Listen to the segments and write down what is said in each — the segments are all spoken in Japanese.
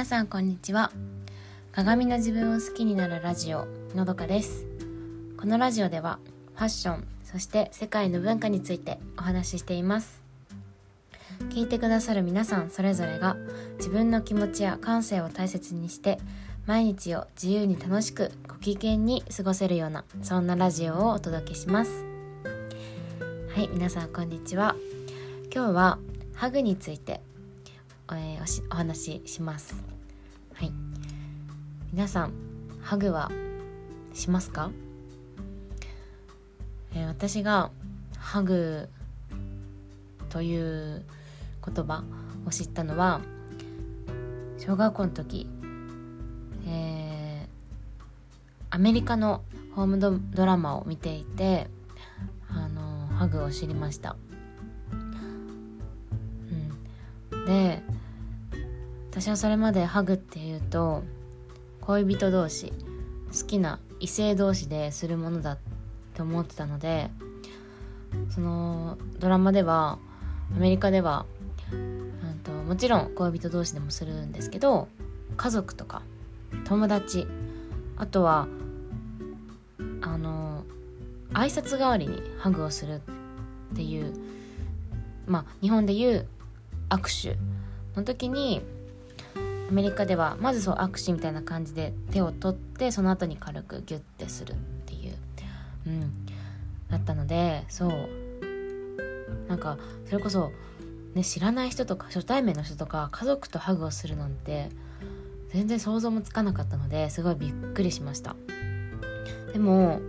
皆さんこんにちは。鏡の自分を好きになるラジオのどかです。このラジオではファッションそして世界の文化についてお話ししています。聞いてくださる皆さんそれぞれが自分の気持ちや感性を大切にして毎日を自由に楽しくご機嫌に過ごせるようなそんなラジオをお届けします。はい皆さんこんにちは。今日はハグについてえー、おしお話しします。はい。皆さんハグはしますか、えー、私がハグという言葉を知ったのは小学校の時、えー、アメリカのホームドドラマを見ていてあのハグを知りました、うん、で私はそれまでハグっていうと恋人同士好きな異性同士でするものだって思ってたのでそのドラマではアメリカではともちろん恋人同士でもするんですけど家族とか友達あとはあの挨拶代わりにハグをするっていうまあ日本でいう握手の時にアメリカではまずそう握手みたいな感じで手を取ってその後に軽くギュッてするっていううんだったのでそう。なんかそれこそ、ね、知らない人とか初対面の人とか家族とハグをするなんて全然想像もつかなかったのですごいびっくりしました。でも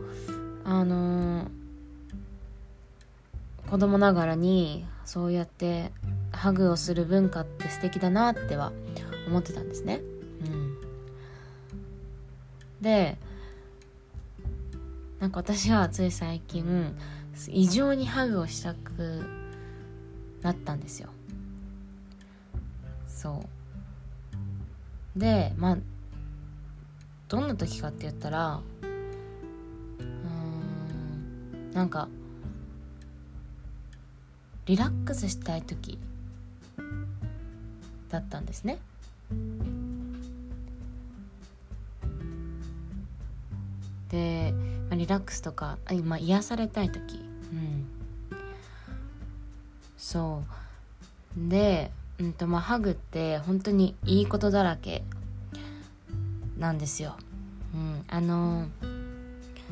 あのー、子供ながらにそうやってハグをする文化って素敵だなっては思ってたんですね。うん、でなんか私はつい最近異常にハグをしたくなったんですよ。そうでまあどんな時かって言ったらうんなんかリラックスしたい時だったんですね。で、まあ、リラックスとか今癒されたい時。うん。そう。で、うんとまあ、ハグって本当にいいことだらけなんですよ、うん、あの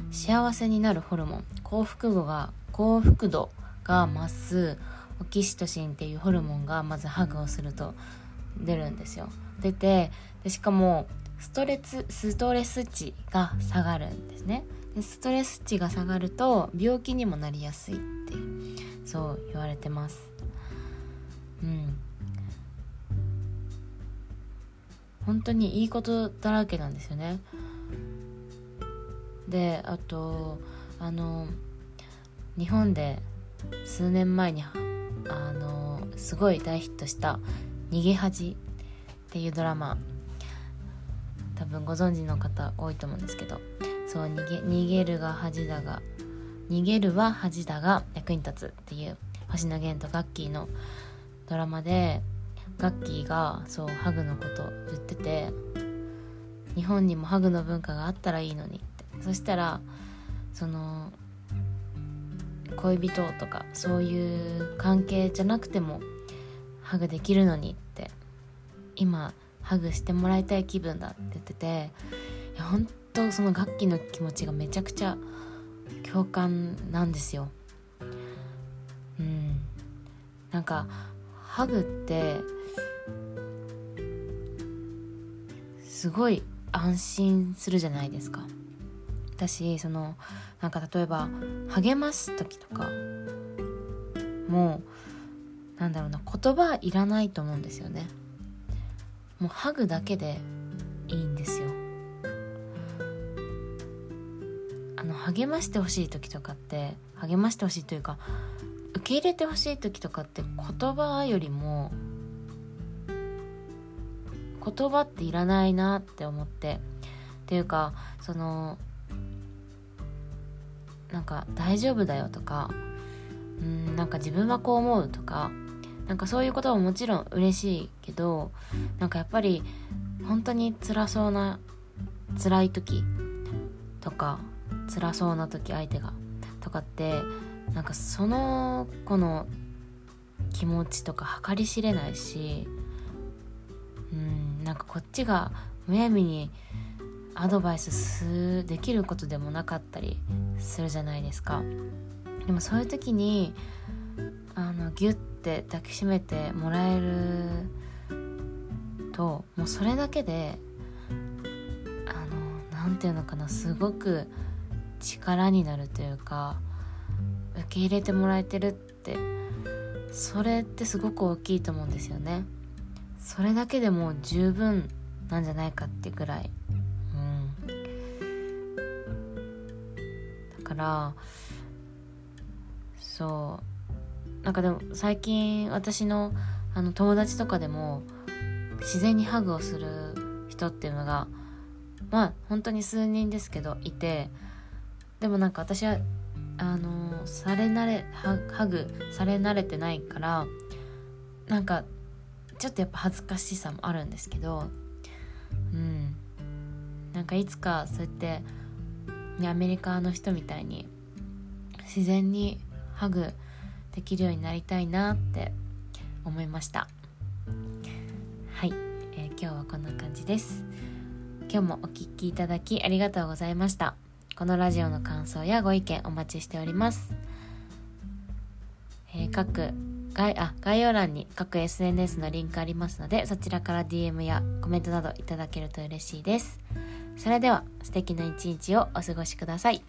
幸せになるホルモン。幸福度が幸福度が増すオキシトシンっていうホルモンがまずハグをすると出るんですよ。出てでしかもストレスストレス値が下がるんですね。でストレス値が下がると病気にもなりやすいってそう言われてます。うん。本当にいいことだらけなんですよね。であとあの日本で数年前にあのすごい大ヒットした「逃げ恥」っていうドラマ。多分ご存知の方多いと思うんですけど。そう逃げ逃げるが恥だが逃げるは恥だが役に立つっていう星野源とガッキーのドラマでガッキーがそうハグのこと言ってて日本にもハグの文化があったらいいのにって。そしたらその恋人とかそういう関係じゃなくてもハグできるのにって今ハグしてもらいたい気分だって言ってていや本当その楽器の気持ちがめちゃくちゃ共感なんですよ。うん。なんかハグってすごい安心するじゃないですか。私そのなんか例えば励ます時とかもうなんだろうな言葉いらないと思うんですよね。もうハグだけでいいんですよ。あの励ましてほしい時とかって励ましてほしいというか受け入れてほしい時とかって言葉よりも言葉っていらないなって思って。っていうかそのなんか「大丈夫だよ」とか「うんなんか自分はこう思う」とかなんかそういうことももちろん嬉しいけどなんかやっぱり本当に辛そうな辛い時とか辛そうな時相手がとかってなんかその子の気持ちとか計り知れないしうんなんかこっちがむやみにアドバイスすできることでもなかったりするじゃないですか。でもそういう時にあのギュッて抱きしめてもらえるともうそれだけであの何て言うのかなすごく力になるというか受け入れてもらえてるってそれってすごく大きいと思うんですよね。それだけでも十分なんじゃないかってぐらい。うん。だからそう。なんかでも最近私のあの友達とかでも自然にハグをする人っていうのがまあ本当に数人ですけどいてでもなんか私はあのされ慣れハグされ慣れてないからなんかちょっとやっぱ恥ずかしさもあるんですけどうん。なんかいつかそうやって、ね、アメリカの人みたいに自然にハグできるようになりたいなって思いました。はい、えー、今日はこんな感じです。今日もお聴きいただきありがとうございました。このラジオの感想やご意見お待ちしております、えー、各概あ概要欄に各 SNS のリンクありますのでそちらから DM やコメントなどいただけると嬉しいです。それでは素敵な一日をお過ごしください。